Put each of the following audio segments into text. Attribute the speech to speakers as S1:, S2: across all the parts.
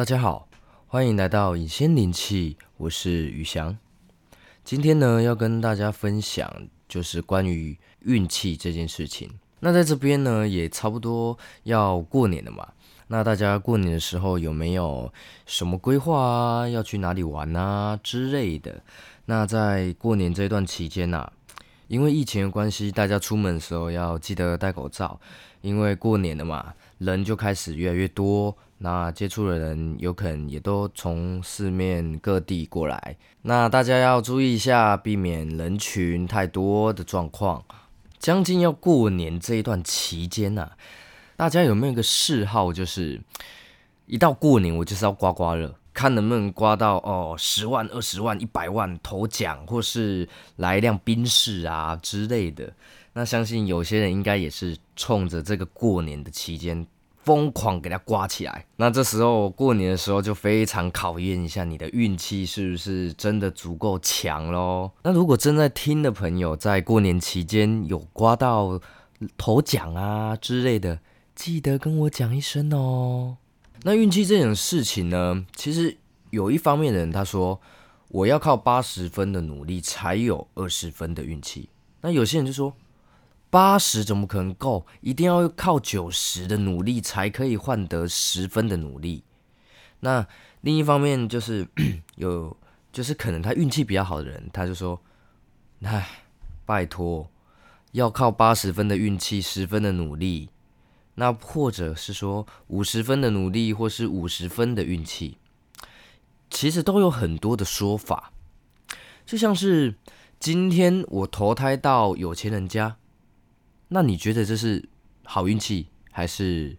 S1: 大家好，欢迎来到隐仙灵气，我是宇翔。今天呢，要跟大家分享就是关于运气这件事情。那在这边呢，也差不多要过年了嘛。那大家过年的时候有没有什么规划啊？要去哪里玩啊之类的？那在过年这段期间呐，因为疫情的关系，大家出门的时候要记得戴口罩，因为过年了嘛，人就开始越来越多。那接触的人有可能也都从四面各地过来，那大家要注意一下，避免人群太多的状况。将近要过年这一段期间呐，大家有没有一个嗜好，就是一到过年我就是要刮刮乐，看能不能刮到哦十万、二十万、一百万头奖，或是来一辆宾士啊之类的。那相信有些人应该也是冲着这个过年的期间。疯狂给它刮起来，那这时候过年的时候就非常考验一下你的运气是不是真的足够强喽。那如果正在听的朋友在过年期间有刮到头奖啊之类的，记得跟我讲一声哦。那运气这种事情呢，其实有一方面的人他说我要靠八十分的努力才有二十分的运气，那有些人就说。八十怎么可能够？一定要靠九十的努力才可以换得十分的努力。那另一方面就是 有，就是可能他运气比较好的人，他就说：“唉，拜托，要靠八十分的运气，十分的努力。那或者是说五十分的努力，或是五十分的运气，其实都有很多的说法。就像是今天我投胎到有钱人家。”那你觉得这是好运气还是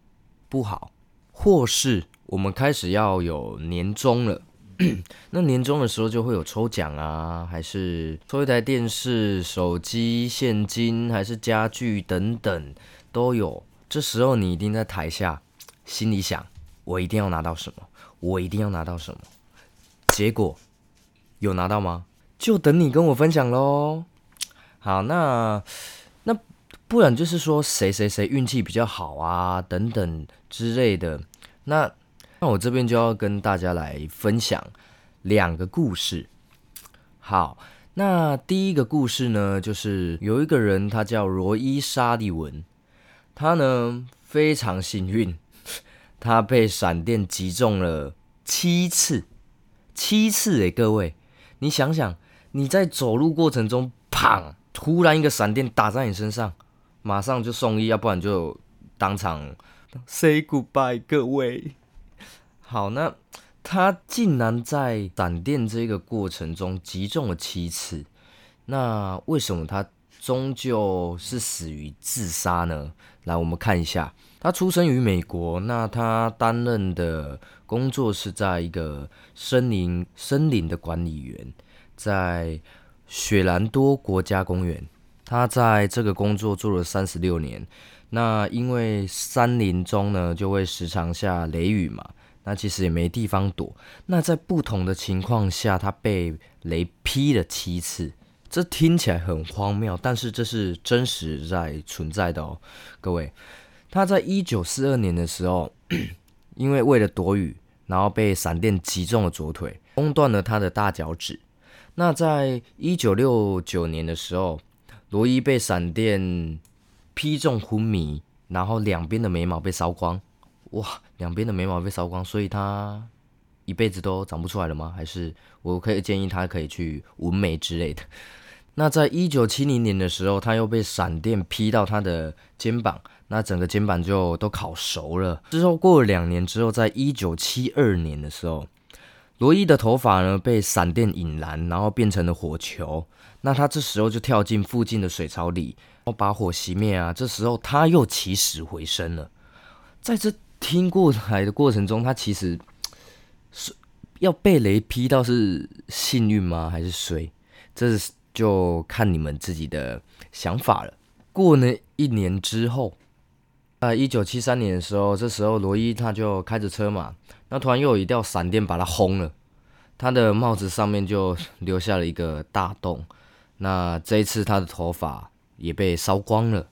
S1: 不好？或是我们开始要有年终了，那年终的时候就会有抽奖啊，还是抽一台电视、手机、现金，还是家具等等都有。这时候你一定在台下心里想：我一定要拿到什么？我一定要拿到什么？结果有拿到吗？就等你跟我分享喽。好，那。不然就是说谁谁谁运气比较好啊，等等之类的。那那我这边就要跟大家来分享两个故事。好，那第一个故事呢，就是有一个人，他叫罗伊沙利文，他呢非常幸运，他被闪电击中了七次，七次诶，各位，你想想，你在走路过程中，砰，突然一个闪电打在你身上。马上就送医，要不然就当场 say goodbye。各位，好，那他竟然在闪电这个过程中击中了七次，那为什么他终究是死于自杀呢？来，我们看一下，他出生于美国，那他担任的工作是在一个森林森林的管理员，在雪兰多国家公园。他在这个工作做了三十六年，那因为山林中呢就会时常下雷雨嘛，那其实也没地方躲。那在不同的情况下，他被雷劈了七次，这听起来很荒谬，但是这是真实在存在的哦，各位。他在一九四二年的时候，因为为了躲雨，然后被闪电击中了左腿，崩断了他的大脚趾。那在一九六九年的时候。罗伊被闪电劈中昏迷，然后两边的眉毛被烧光，哇，两边的眉毛被烧光，所以他一辈子都长不出来了吗？还是我可以建议他可以去纹眉之类的？那在一九七零年的时候，他又被闪电劈到他的肩膀，那整个肩膀就都烤熟了。之后过了两年之后，在一九七二年的时候。罗伊的头发呢被闪电引燃，然后变成了火球。那他这时候就跳进附近的水槽里，然后把火熄灭啊。这时候他又起死回生了。在这听过来的过程中，他其实是要被雷劈到是幸运吗？还是谁？这就看你们自己的想法了。过了一年之后，啊，一九七三年的时候，这时候罗伊他就开着车嘛。那突然又有一道闪电把他轰了，他的帽子上面就留下了一个大洞。那这一次他的头发也被烧光了。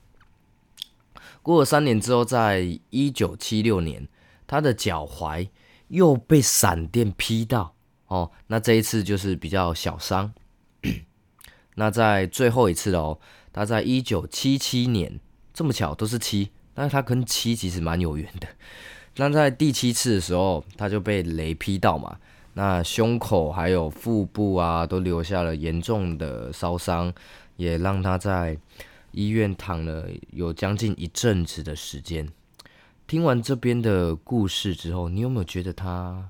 S1: 过了三年之后，在一九七六年，他的脚踝又被闪电劈到哦。那这一次就是比较小伤。那在最后一次哦，他在一九七七年，这么巧都是七，但是他跟七其实蛮有缘的。那在第七次的时候，他就被雷劈到嘛，那胸口还有腹部啊，都留下了严重的烧伤，也让他在医院躺了有将近一阵子的时间。听完这边的故事之后，你有没有觉得他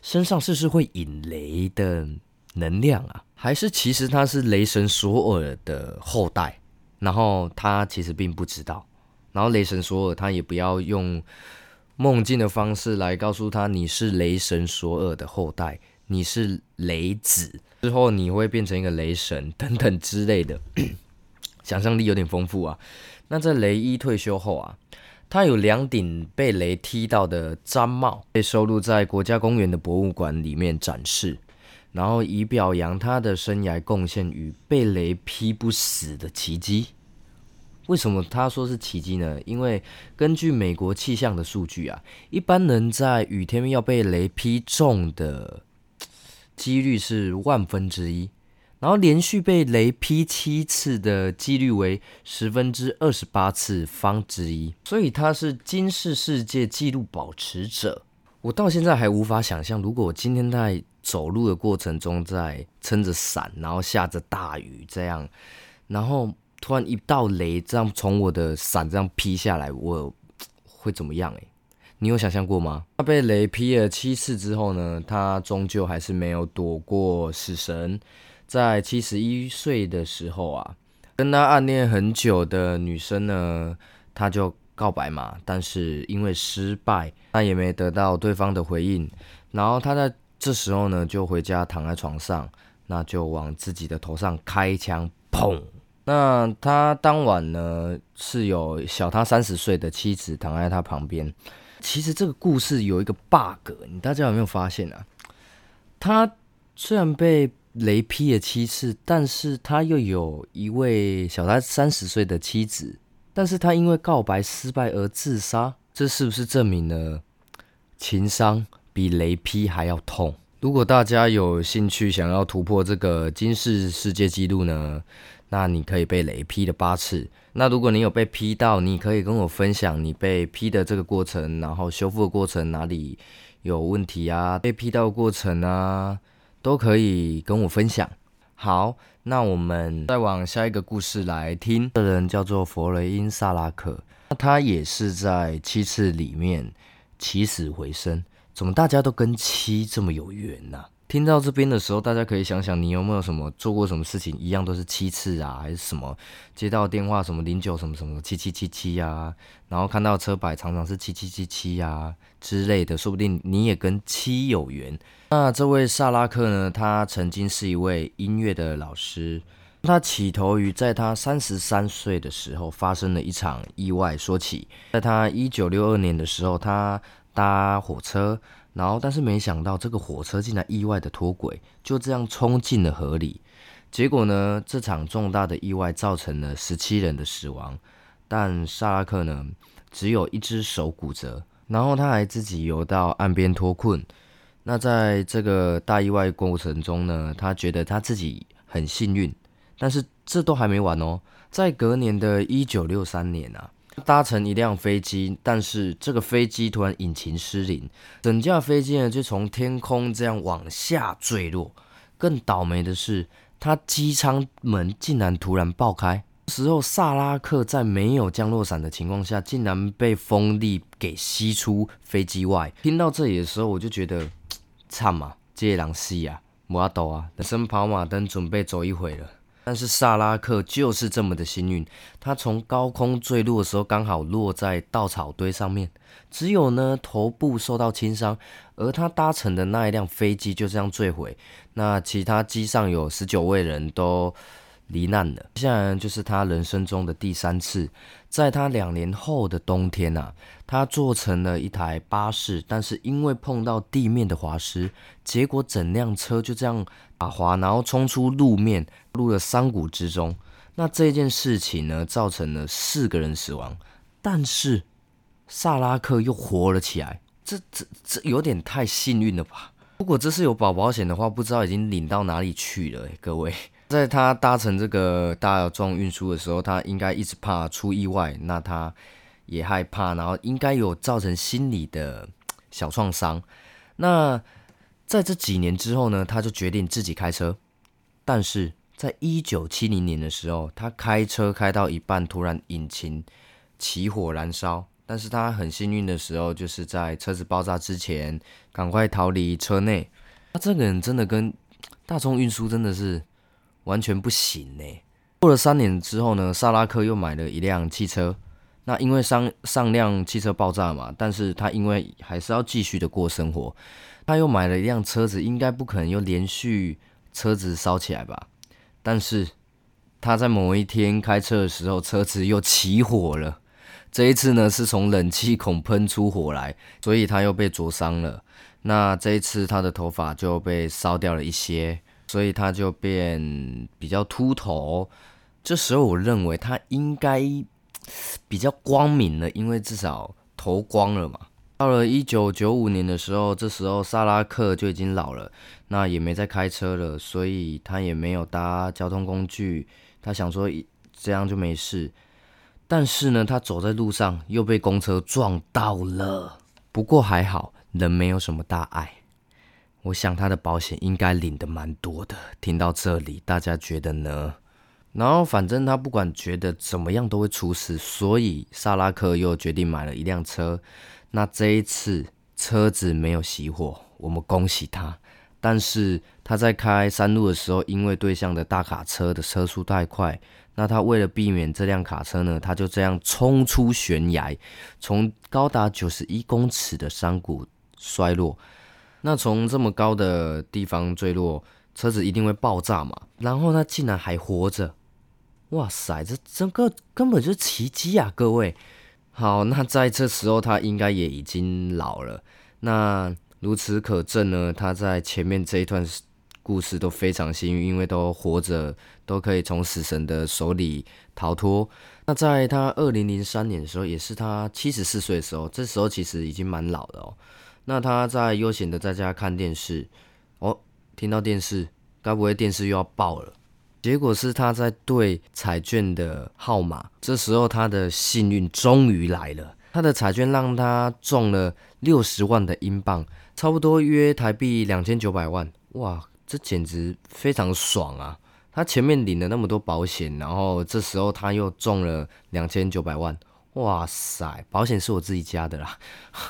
S1: 身上是不是会引雷的能量啊？还是其实他是雷神索尔的后代，然后他其实并不知道，然后雷神索尔他也不要用梦境的方式来告诉他你是雷神索尔的后代，你是雷子，之后你会变成一个雷神等等之类的，想象力有点丰富啊。那在雷伊退休后啊。他有两顶被雷踢到的毡帽，被收录在国家公园的博物馆里面展示，然后以表扬他的生涯贡献与被雷劈不死的奇迹。为什么他说是奇迹呢？因为根据美国气象的数据啊，一般人在雨天要被雷劈中的几率是万分之一。然后连续被雷劈七次的几率为十分之二十八次方之一，所以他是今世世界纪录保持者。我到现在还无法想象，如果我今天在走路的过程中在撑着伞，然后下着大雨这样，然后突然一道雷这样从我的伞这样劈下来，我 会怎么样？诶，你有想象过吗？他被雷劈了七次之后呢，他终究还是没有躲过死神。在七十一岁的时候啊，跟他暗恋很久的女生呢，他就告白嘛，但是因为失败，他也没得到对方的回应。然后他在这时候呢，就回家躺在床上，那就往自己的头上开枪，砰！那他当晚呢，是有小他三十岁的妻子躺在他旁边。其实这个故事有一个 bug，你大家有没有发现啊？他虽然被雷劈了七次，但是他又有一位小他三十岁的妻子，但是他因为告白失败而自杀，这是不是证明了情伤比雷劈还要痛？如果大家有兴趣想要突破这个金氏世界纪录呢，那你可以被雷劈了八次。那如果你有被劈到，你可以跟我分享你被劈的这个过程，然后修复的过程哪里有问题啊？被劈到过程啊？都可以跟我分享。好，那我们再往下一个故事来听。这人叫做佛雷因萨拉克，那他也是在七次里面起死回生。怎么大家都跟七这么有缘呢？听到这边的时候，大家可以想想，你有没有什么做过什么事情，一样都是七次啊，还是什么接到电话什么零九什么什么七七七七啊，然后看到车牌常常是七七七七啊之类的，说不定你也跟七有缘。那这位萨拉克呢，他曾经是一位音乐的老师，他起头于在他三十三岁的时候发生了一场意外说起，在他一九六二年的时候，他搭火车。然后，但是没想到这个火车竟然意外的脱轨，就这样冲进了河里。结果呢，这场重大的意外造成了十七人的死亡，但萨拉克呢只有一只手骨折。然后他还自己游到岸边脱困。那在这个大意外过程中呢，他觉得他自己很幸运。但是这都还没完哦，在隔年的一九六三年啊。搭乘一辆飞机，但是这个飞机突然引擎失灵，整架飞机呢就从天空这样往下坠落。更倒霉的是，它机舱门竟然突然爆开。时候，萨拉克在没有降落伞的情况下，竟然被风力给吸出飞机外。听到这里的时候，我就觉得，惨嘛，这狼死啊，我抖啊，人生跑马灯准备走一回了。但是萨拉克就是这么的幸运，他从高空坠落的时候刚好落在稻草堆上面，只有呢头部受到轻伤，而他搭乘的那一辆飞机就这样坠毁，那其他机上有十九位人都。罹难了，接下来就是他人生中的第三次，在他两年后的冬天呐，他做成了一台巴士，但是因为碰到地面的滑石，结果整辆车就这样打滑，然后冲出路面，入了山谷之中。那这件事情呢，造成了四个人死亡，但是萨拉克又活了起来。这这这有点太幸运了吧？如果这是有保保险的话，不知道已经领到哪里去了。各位，在他搭乘这个大众运输的时候，他应该一直怕出意外，那他也害怕，然后应该有造成心理的小创伤。那在这几年之后呢，他就决定自己开车。但是在一九七零年的时候，他开车开到一半，突然引擎起火燃烧。但是他很幸运的时候，就是在车子爆炸之前，赶快逃离车内。他这个人真的跟大众运输真的是完全不行呢。过了三年之后呢，萨拉克又买了一辆汽车。那因为上上辆汽车爆炸嘛，但是他因为还是要继续的过生活，他又买了一辆车子，应该不可能又连续车子烧起来吧？但是他在某一天开车的时候，车子又起火了。这一次呢，是从冷气孔喷出火来，所以他又被灼伤了。那这一次他的头发就被烧掉了一些，所以他就变比较秃头。这时候我认为他应该比较光明了，因为至少头光了嘛。到了一九九五年的时候，这时候萨拉克就已经老了，那也没再开车了，所以他也没有搭交通工具。他想说这样就没事。但是呢，他走在路上又被公车撞到了。不过还好，人没有什么大碍。我想他的保险应该领的蛮多的。听到这里，大家觉得呢？然后反正他不管觉得怎么样都会出事，所以萨拉克又决定买了一辆车。那这一次车子没有熄火，我们恭喜他。但是他在开山路的时候，因为对向的大卡车的车速太快。那他为了避免这辆卡车呢，他就这样冲出悬崖，从高达九十一公尺的山谷摔落。那从这么高的地方坠落，车子一定会爆炸嘛？然后他竟然还活着，哇塞，这整个根本就是奇迹啊！各位，好，那在这时候他应该也已经老了。那如此可证呢，他在前面这一段。故事都非常幸运，因为都活着，都可以从死神的手里逃脱。那在他二零零三年的时候，也是他七十四岁的时候，这时候其实已经蛮老的哦。那他在悠闲的在家看电视，哦，听到电视，该不会电视又要爆了？结果是他在对彩券的号码，这时候他的幸运终于来了，他的彩券让他中了六十万的英镑，差不多约台币两千九百万，哇！这简直非常爽啊！他前面领了那么多保险，然后这时候他又中了两千九百万，哇塞！保险是我自己加的啦。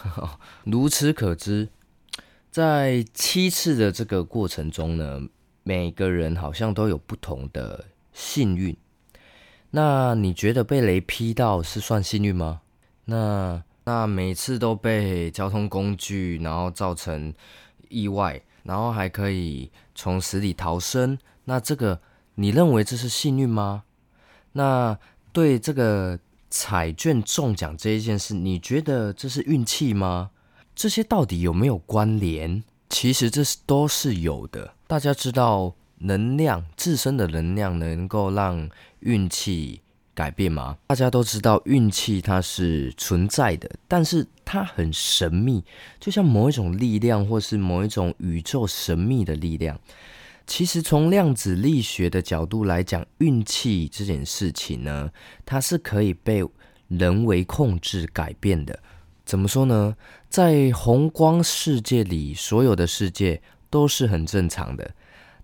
S1: 如此可知，在七次的这个过程中呢，每个人好像都有不同的幸运。那你觉得被雷劈到是算幸运吗？那那每次都被交通工具然后造成意外。然后还可以从死里逃生，那这个你认为这是幸运吗？那对这个彩券中奖这一件事，你觉得这是运气吗？这些到底有没有关联？其实这是都是有的。大家知道能量自身的能量能够让运气。改变吗？大家都知道运气它是存在的，但是它很神秘，就像某一种力量，或是某一种宇宙神秘的力量。其实从量子力学的角度来讲，运气这件事情呢，它是可以被人为控制改变的。怎么说呢？在宏观世界里，所有的世界都是很正常的。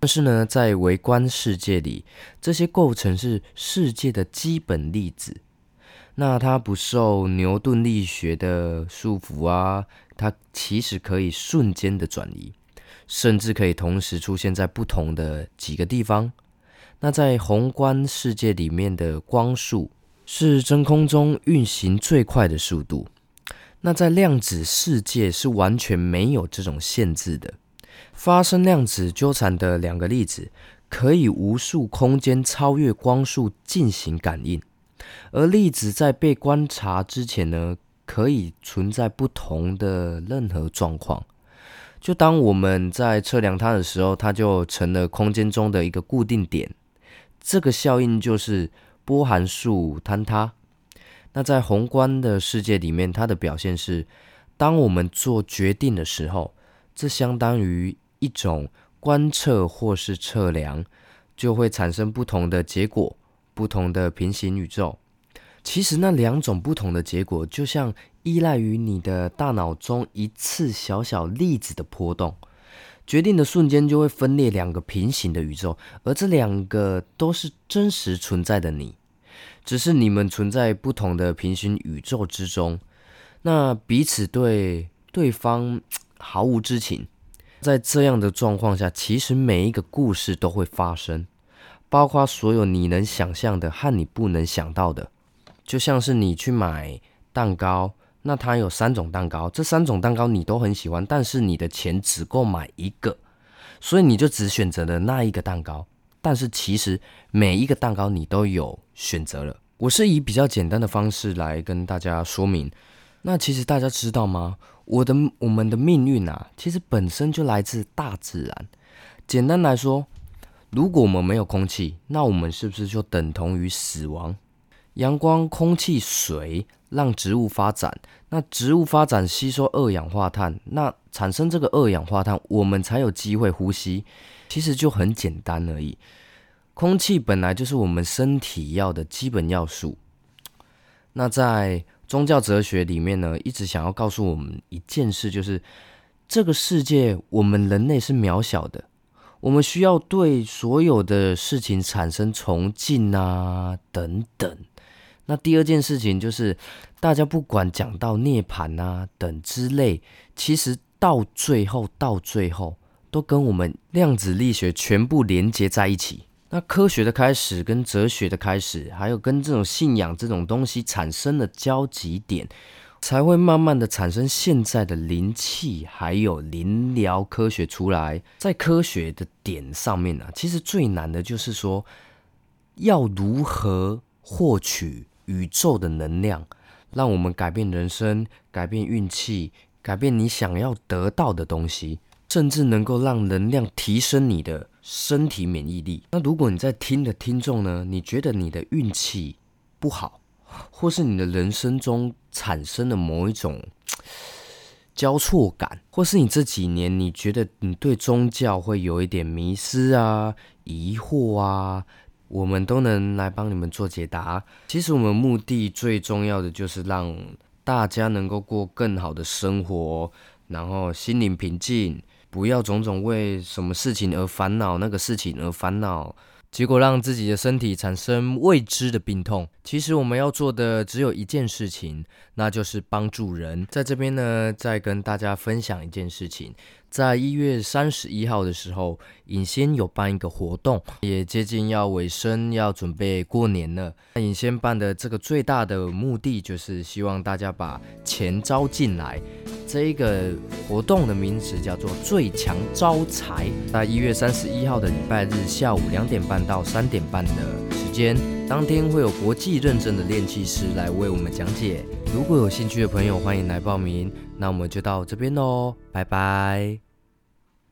S1: 但是呢，在微观世界里，这些构成是世界的基本粒子，那它不受牛顿力学的束缚啊，它其实可以瞬间的转移，甚至可以同时出现在不同的几个地方。那在宏观世界里面的光速是真空中运行最快的速度，那在量子世界是完全没有这种限制的。发生量子纠缠的两个粒子，可以无数空间超越光速进行感应，而粒子在被观察之前呢，可以存在不同的任何状况。就当我们在测量它的时候，它就成了空间中的一个固定点。这个效应就是波函数坍塌。那在宏观的世界里面，它的表现是。当我们做决定的时候，这相当于一种观测或是测量，就会产生不同的结果，不同的平行宇宙。其实那两种不同的结果，就像依赖于你的大脑中一次小小粒子的波动，决定的瞬间就会分裂两个平行的宇宙，而这两个都是真实存在的你，只是你们存在不同的平行宇宙之中，那彼此对对方毫无知情。在这样的状况下，其实每一个故事都会发生，包括所有你能想象的和你不能想到的。就像是你去买蛋糕，那它有三种蛋糕，这三种蛋糕你都很喜欢，但是你的钱只够买一个，所以你就只选择了那一个蛋糕。但是其实每一个蛋糕你都有选择了。我是以比较简单的方式来跟大家说明。那其实大家知道吗？我的我们的命运啊，其实本身就来自大自然。简单来说，如果我们没有空气，那我们是不是就等同于死亡？阳光、空气、水让植物发展，那植物发展吸收二氧化碳，那产生这个二氧化碳，我们才有机会呼吸。其实就很简单而已。空气本来就是我们身体要的基本要素。那在宗教哲学里面呢，一直想要告诉我们一件事，就是这个世界我们人类是渺小的，我们需要对所有的事情产生崇敬啊，等等。那第二件事情就是，大家不管讲到涅槃啊等之类，其实到最后到最后都跟我们量子力学全部连接在一起。那科学的开始跟哲学的开始，还有跟这种信仰这种东西产生的交集点，才会慢慢的产生现在的灵气，还有灵疗科学出来。在科学的点上面呢，其实最难的就是说，要如何获取。宇宙的能量，让我们改变人生，改变运气，改变你想要得到的东西，甚至能够让能量提升你的身体免疫力。那如果你在听的听众呢？你觉得你的运气不好，或是你的人生中产生了某一种 交错感，或是你这几年你觉得你对宗教会有一点迷失啊、疑惑啊？我们都能来帮你们做解答。其实我们目的最重要的就是让大家能够过更好的生活，然后心灵平静，不要种种为什么事情而烦恼，那个事情而烦恼。结果让自己的身体产生未知的病痛。其实我们要做的只有一件事情，那就是帮助人。在这边呢，再跟大家分享一件事情。在一月三十一号的时候，尹先有办一个活动，也接近要尾声，要准备过年了。那尹先办的这个最大的目的，就是希望大家把钱招进来。这一个活动的名字叫做“最强招财”。在一月三十一号的礼拜日下午两点半到三点半的时间，当天会有国际认证的练气师来为我们讲解。如果有兴趣的朋友，欢迎来报名。那我们就到这边喽，拜拜。